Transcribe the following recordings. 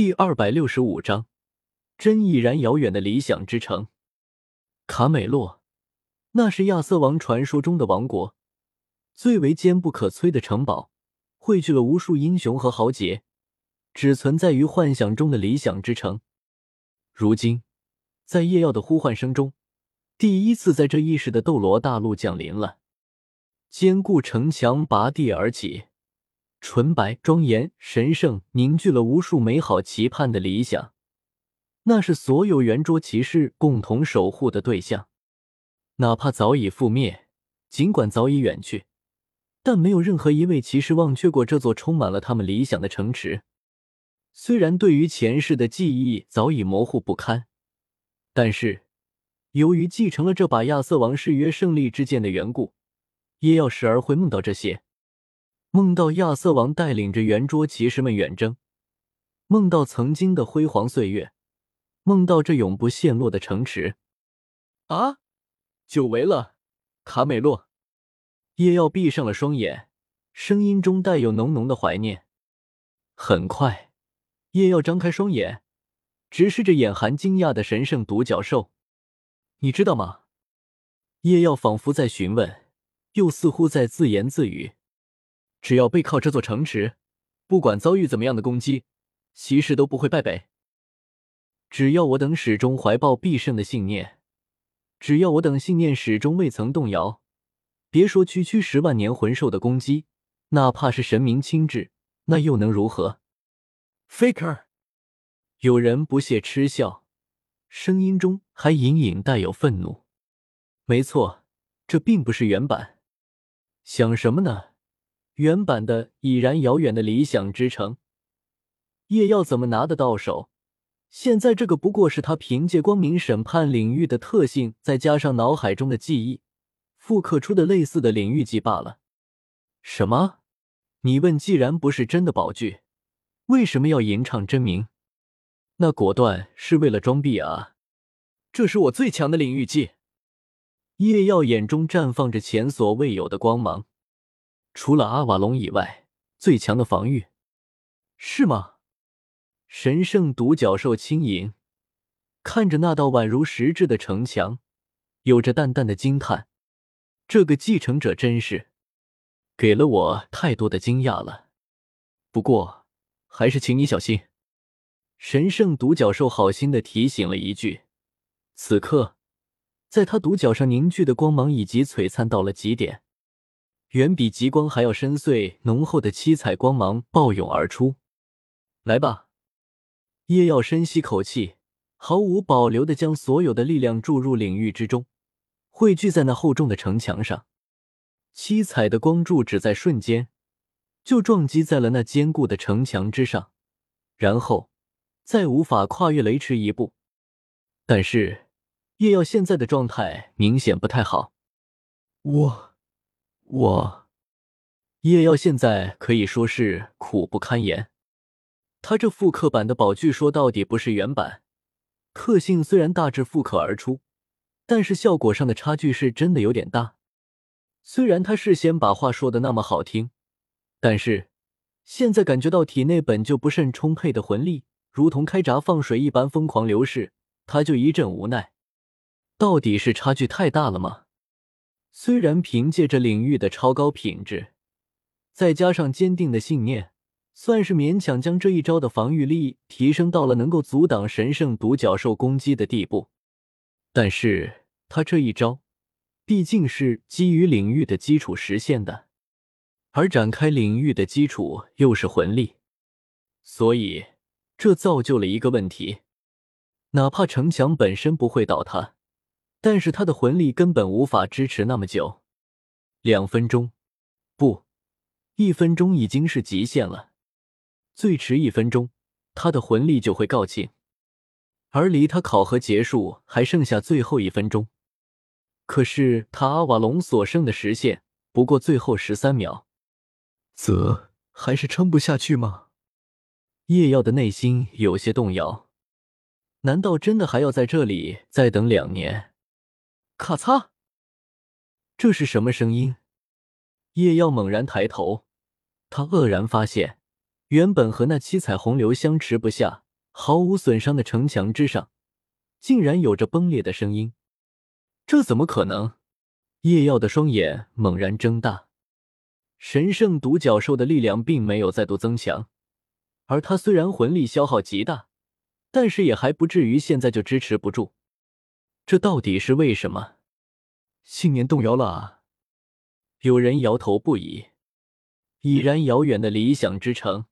第二百六十五章，真毅然遥远的理想之城——卡美洛，那是亚瑟王传说中的王国，最为坚不可摧的城堡，汇聚了无数英雄和豪杰，只存在于幻想中的理想之城。如今，在夜耀的呼唤声中，第一次在这一世的斗罗大陆降临了。坚固城墙拔地而起。纯白、庄严、神圣，凝聚了无数美好期盼的理想。那是所有圆桌骑士共同守护的对象。哪怕早已覆灭，尽管早已远去，但没有任何一位骑士忘却过这座充满了他们理想的城池。虽然对于前世的记忆早已模糊不堪，但是由于继承了这把亚瑟王誓约胜利之剑的缘故，也要时而会梦到这些。梦到亚瑟王带领着圆桌骑士们远征，梦到曾经的辉煌岁月，梦到这永不陷落的城池。啊，久违了，卡美洛。夜耀闭上了双眼，声音中带有浓浓的怀念。很快，夜耀张开双眼，直视着眼含惊讶的神圣独角兽。你知道吗？夜耀仿佛在询问，又似乎在自言自语。只要背靠这座城池，不管遭遇怎么样的攻击，骑士都不会败北。只要我等始终怀抱必胜的信念，只要我等信念始终未曾动摇，别说区区十万年魂兽的攻击，哪怕是神明亲至，那又能如何？Faker，有人不屑嗤笑，声音中还隐隐带有愤怒。没错，这并不是原版。想什么呢？原版的已然遥远的理想之城，叶耀怎么拿得到手？现在这个不过是他凭借光明审判领域的特性，再加上脑海中的记忆，复刻出的类似的领域技罢了。什么？你问，既然不是真的宝具，为什么要吟唱真名？那果断是为了装逼啊！这是我最强的领域技。叶耀眼中绽放着前所未有的光芒。除了阿瓦隆以外，最强的防御，是吗？神圣独角兽轻盈看着那道宛如实质的城墙，有着淡淡的惊叹。这个继承者真是给了我太多的惊讶了。不过，还是请你小心。神圣独角兽好心的提醒了一句。此刻，在他独角上凝聚的光芒以及璀璨到了极点。远比极光还要深邃、浓厚的七彩光芒暴涌而出。来吧，叶耀深吸口气，毫无保留的将所有的力量注入领域之中，汇聚在那厚重的城墙上。七彩的光柱只在瞬间就撞击在了那坚固的城墙之上，然后再无法跨越雷池一步。但是叶耀现在的状态明显不太好。我。我叶耀现在可以说是苦不堪言。他这复刻版的宝具说到底不是原版，特性虽然大致复刻而出，但是效果上的差距是真的有点大。虽然他事先把话说的那么好听，但是现在感觉到体内本就不甚充沛的魂力，如同开闸放水一般疯狂流逝，他就一阵无奈。到底是差距太大了吗？虽然凭借着领域的超高品质，再加上坚定的信念，算是勉强将这一招的防御力提升到了能够阻挡神圣独角兽攻击的地步，但是他这一招毕竟是基于领域的基础实现的，而展开领域的基础又是魂力，所以这造就了一个问题：哪怕城墙本身不会倒塌。但是他的魂力根本无法支持那么久，两分钟，不，一分钟已经是极限了。最迟一分钟，他的魂力就会告罄，而离他考核结束还剩下最后一分钟。可是他阿瓦隆所剩的时限不过最后十三秒，则还是撑不下去吗？叶耀的内心有些动摇，难道真的还要在这里再等两年？咔嚓！这是什么声音？叶耀猛然抬头，他愕然发现，原本和那七彩虹流相持不下，毫无损伤的城墙之上，竟然有着崩裂的声音。这怎么可能？叶耀的双眼猛然睁大。神圣独角兽的力量并没有再度增强，而他虽然魂力消耗极大，但是也还不至于现在就支持不住。这到底是为什么？信念动摇了啊！有人摇头不已。已然遥远的理想之城，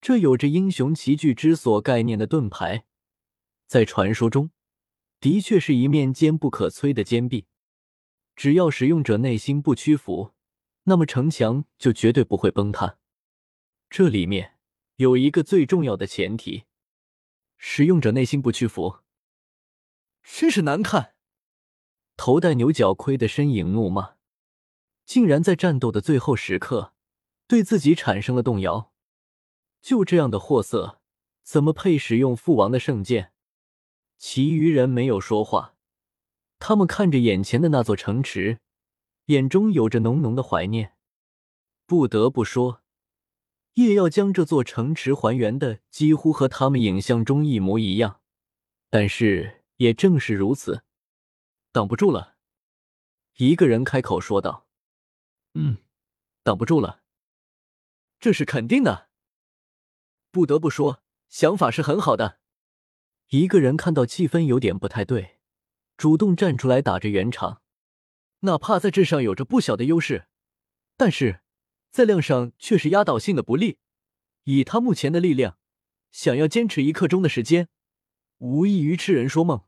这有着英雄齐聚之所概念的盾牌，在传说中的确是一面坚不可摧的坚壁。只要使用者内心不屈服，那么城墙就绝对不会崩塌。这里面有一个最重要的前提：使用者内心不屈服。真是难看！头戴牛角盔的身影怒骂，竟然在战斗的最后时刻。对自己产生了动摇，就这样的货色，怎么配使用父王的圣剑？其余人没有说话，他们看着眼前的那座城池，眼中有着浓浓的怀念。不得不说，叶耀将这座城池还原的几乎和他们影像中一模一样。但是也正是如此，挡不住了。一个人开口说道：“嗯，挡不住了。”这是肯定的。不得不说，想法是很好的。一个人看到气氛有点不太对，主动站出来打着圆场。哪怕在质上有着不小的优势，但是在量上却是压倒性的不利。以他目前的力量，想要坚持一刻钟的时间，无异于痴人说梦。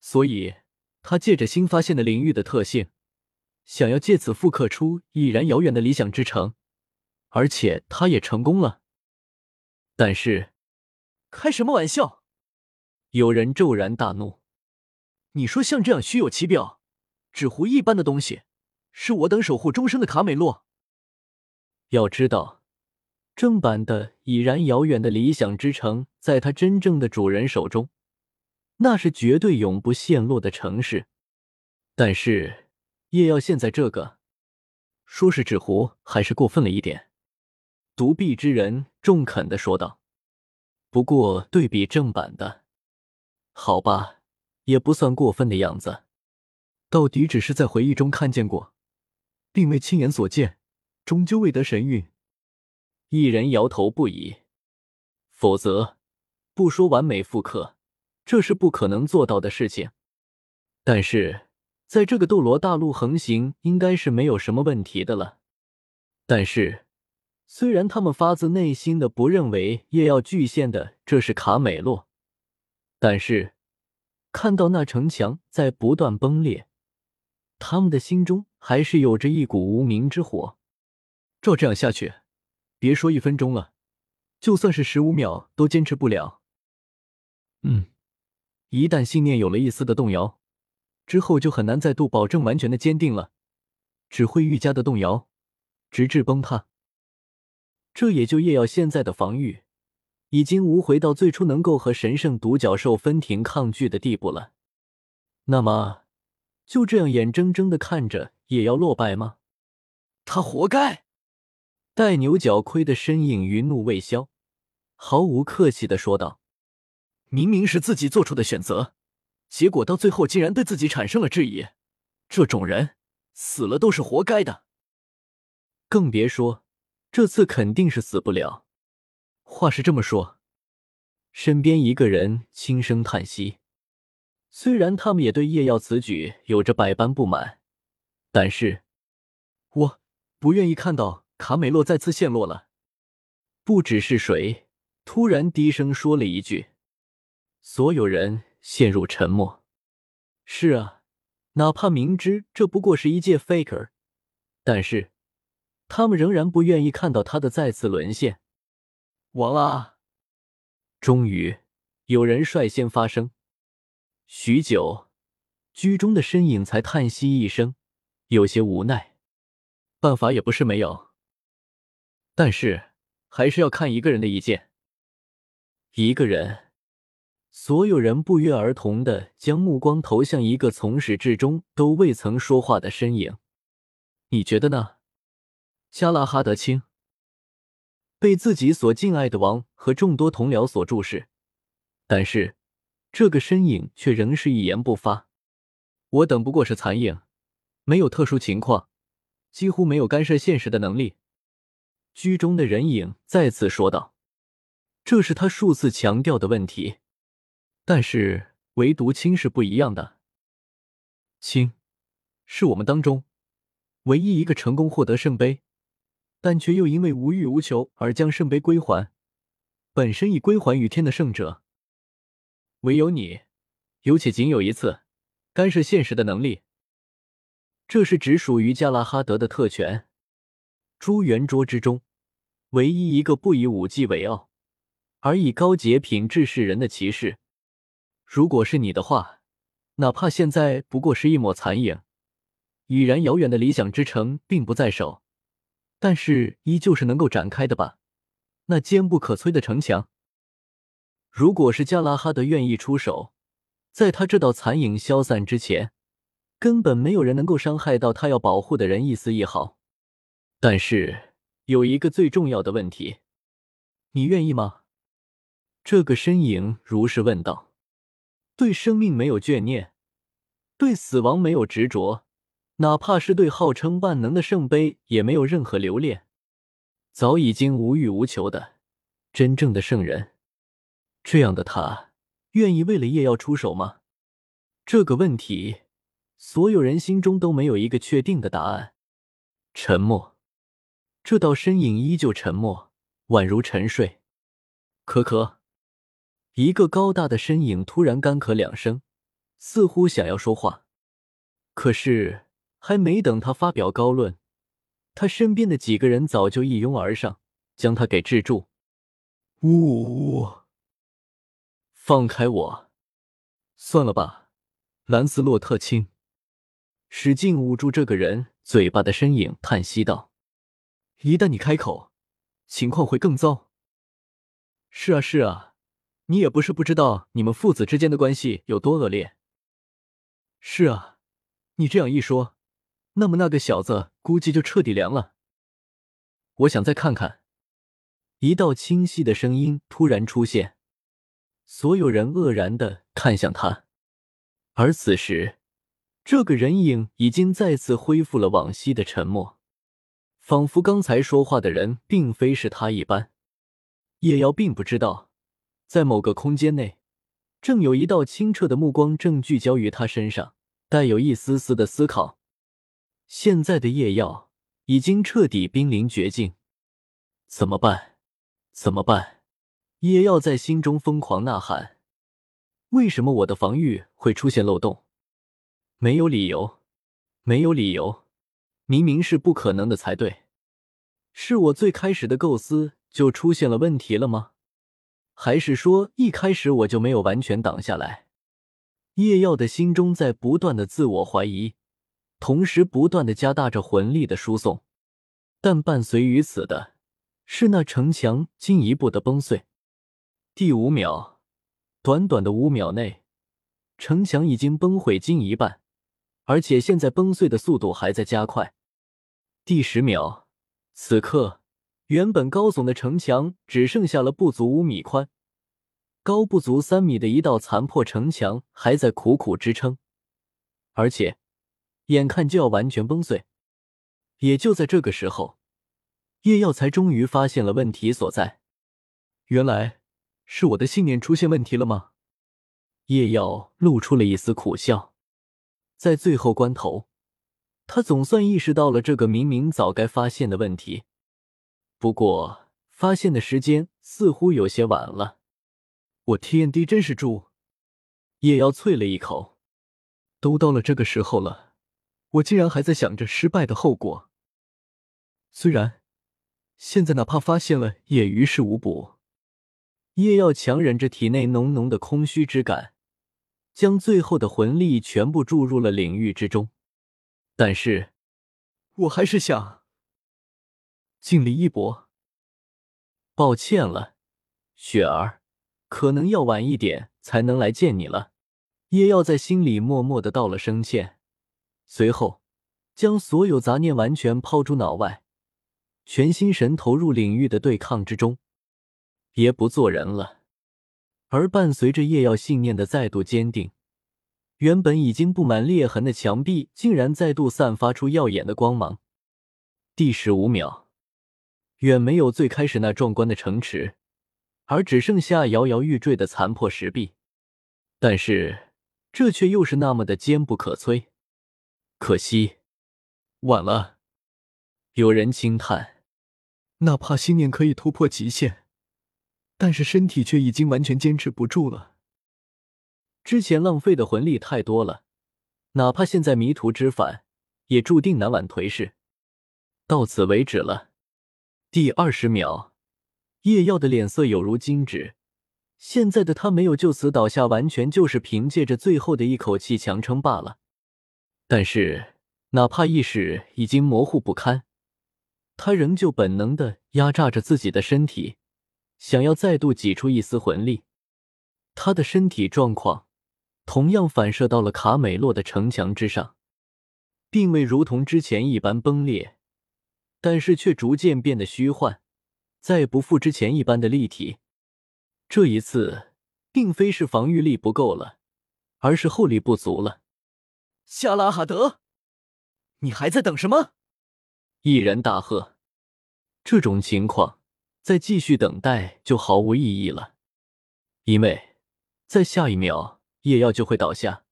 所以，他借着新发现的领域的特性，想要借此复刻出已然遥远的理想之城。而且他也成功了，但是，开什么玩笑？有人骤然大怒：“你说像这样虚有其表、纸糊一般的东西，是我等守护终生的卡美洛？要知道，正版的已然遥远的理想之城，在他真正的主人手中，那是绝对永不陷落的城市。但是，叶耀现在这个，说是纸糊，还是过分了一点。”独臂之人中肯的说道：“不过对比正版的，好吧，也不算过分的样子。到底只是在回忆中看见过，并未亲眼所见，终究未得神韵。”一人摇头不已。否则，不说完美复刻，这是不可能做到的事情。但是，在这个斗罗大陆横行，应该是没有什么问题的了。但是。虽然他们发自内心的不认为夜耀巨献的这是卡美洛，但是看到那城墙在不断崩裂，他们的心中还是有着一股无名之火。照这样下去，别说一分钟了，就算是十五秒都坚持不了。嗯，一旦信念有了一丝的动摇，之后就很难再度保证完全的坚定了，只会愈加的动摇，直至崩塌。这也就夜耀现在的防御，已经无回到最初能够和神圣独角兽分庭抗拒的地步了。那么，就这样眼睁睁的看着叶耀落败吗？他活该！戴牛角盔的身影余怒未消，毫无客气的说道：“明明是自己做出的选择，结果到最后竟然对自己产生了质疑，这种人死了都是活该的。更别说……”这次肯定是死不了。话是这么说，身边一个人轻声叹息。虽然他们也对叶耀此举有着百般不满，但是，我不愿意看到卡美洛再次陷落了。不只是谁，突然低声说了一句，所有人陷入沉默。是啊，哪怕明知这不过是一介 faker，但是。他们仍然不愿意看到他的再次沦陷。完了！终于有人率先发声。许久，居中的身影才叹息一声，有些无奈。办法也不是没有，但是还是要看一个人的意见。一个人。所有人不约而同的将目光投向一个从始至终都未曾说话的身影。你觉得呢？加拉哈德清，被自己所敬爱的王和众多同僚所注视，但是这个身影却仍是一言不发。我等不过是残影，没有特殊情况，几乎没有干涉现实的能力。居中的人影再次说道：“这是他数次强调的问题。但是唯独青是不一样的，青是我们当中唯一一个成功获得圣杯。”但却又因为无欲无求而将圣杯归还，本身已归还于天的圣者，唯有你，有且仅有一次干涉现实的能力。这是只属于加拉哈德的特权。朱圆桌之中，唯一一个不以武技为傲，而以高洁品质示人的骑士。如果是你的话，哪怕现在不过是一抹残影，已然遥远的理想之城并不在手。但是依旧是能够展开的吧？那坚不可摧的城墙。如果是加拉哈德愿意出手，在他这道残影消散之前，根本没有人能够伤害到他要保护的人一丝一毫。但是有一个最重要的问题，你愿意吗？这个身影如是问道。对生命没有眷念，对死亡没有执着。哪怕是对号称万能的圣杯也没有任何留恋，早已经无欲无求的真正的圣人，这样的他愿意为了叶耀出手吗？这个问题，所有人心中都没有一个确定的答案。沉默，这道身影依旧沉默，宛如沉睡。咳咳，一个高大的身影突然干咳两声，似乎想要说话，可是。还没等他发表高论，他身边的几个人早就一拥而上，将他给制住。呜呜！放开我！算了吧，兰斯洛特卿。使劲捂住这个人嘴巴的身影叹息道：“一旦你开口，情况会更糟。”是啊，是啊，你也不是不知道你们父子之间的关系有多恶劣。是啊，你这样一说。那么那个小子估计就彻底凉了。我想再看看。一道清晰的声音突然出现，所有人愕然的看向他。而此时，这个人影已经再次恢复了往昔的沉默，仿佛刚才说话的人并非是他一般。叶瑶并不知道，在某个空间内，正有一道清澈的目光正聚焦于他身上，带有一丝丝的思考。现在的夜耀已经彻底濒临绝境，怎么办？怎么办？夜耀在心中疯狂呐喊：“为什么我的防御会出现漏洞？没有理由，没有理由，明明是不可能的才对。是我最开始的构思就出现了问题了吗？还是说一开始我就没有完全挡下来？”叶耀的心中在不断的自我怀疑。同时不断的加大着魂力的输送，但伴随于此的是那城墙进一步的崩碎。第五秒，短短的五秒内，城墙已经崩毁近一半，而且现在崩碎的速度还在加快。第十秒，此刻原本高耸的城墙只剩下了不足五米宽、高不足三米的一道残破城墙还在苦苦支撑，而且。眼看就要完全崩碎，也就在这个时候，叶耀才终于发现了问题所在。原来是我的信念出现问题了吗？叶耀露出了一丝苦笑。在最后关头，他总算意识到了这个明明早该发现的问题。不过，发现的时间似乎有些晚了。我 TND 真是猪！叶耀啐了一口。都到了这个时候了。我竟然还在想着失败的后果。虽然现在哪怕发现了也于事无补。叶耀强忍着体内浓浓的空虚之感，将最后的魂力全部注入了领域之中。但是，我还是想尽力一搏。抱歉了，雪儿，可能要晚一点才能来见你了。叶耀在心里默默的道了声歉。随后，将所有杂念完全抛诸脑外，全心神投入领域的对抗之中，别不做人了。而伴随着叶耀信念的再度坚定，原本已经布满裂痕的墙壁竟然再度散发出耀眼的光芒。第十五秒，远没有最开始那壮观的城池，而只剩下摇摇欲坠的残破石壁。但是，这却又是那么的坚不可摧。可惜，晚了。有人轻叹：“哪怕信念可以突破极限，但是身体却已经完全坚持不住了。之前浪费的魂力太多了，哪怕现在迷途知返，也注定难挽颓势。到此为止了。”第二十秒，叶耀的脸色有如金纸。现在的他没有就此倒下，完全就是凭借着最后的一口气强撑罢了。但是，哪怕意识已经模糊不堪，他仍旧本能的压榨着自己的身体，想要再度挤出一丝魂力。他的身体状况同样反射到了卡美洛的城墙之上，并未如同之前一般崩裂，但是却逐渐变得虚幻，再不复之前一般的立体。这一次，并非是防御力不够了，而是后力不足了。夏拉哈德，你还在等什么？一人大喝。这种情况，再继续等待就毫无意义了，因为在下一秒，叶耀就会倒下。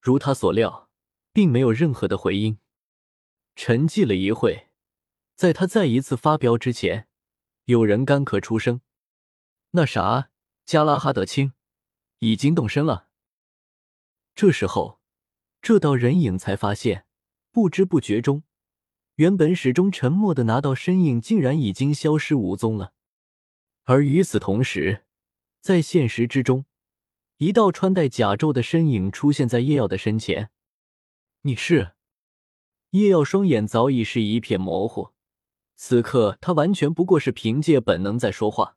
如他所料，并没有任何的回音。沉寂了一会，在他再一次发飙之前，有人干咳出声。那啥，加拉哈德清已经动身了。这时候，这道人影才发现，不知不觉中，原本始终沉默的那道身影竟然已经消失无踪了。而与此同时，在现实之中，一道穿戴甲胄的身影出现在叶耀的身前。你是？叶耀双眼早已是一片模糊，此刻他完全不过是凭借本能在说话。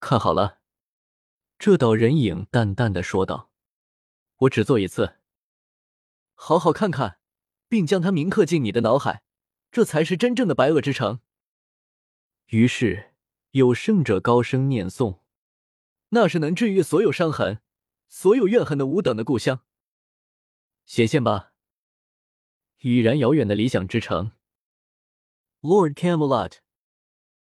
看好了，这道人影淡淡的说道：“我只做一次，好好看看，并将它铭刻进你的脑海，这才是真正的白垩之城。”于是有圣者高声念诵：“那是能治愈所有伤痕、所有怨恨的无等的故乡。显现吧，已然遥远的理想之城，Lord Camelot。”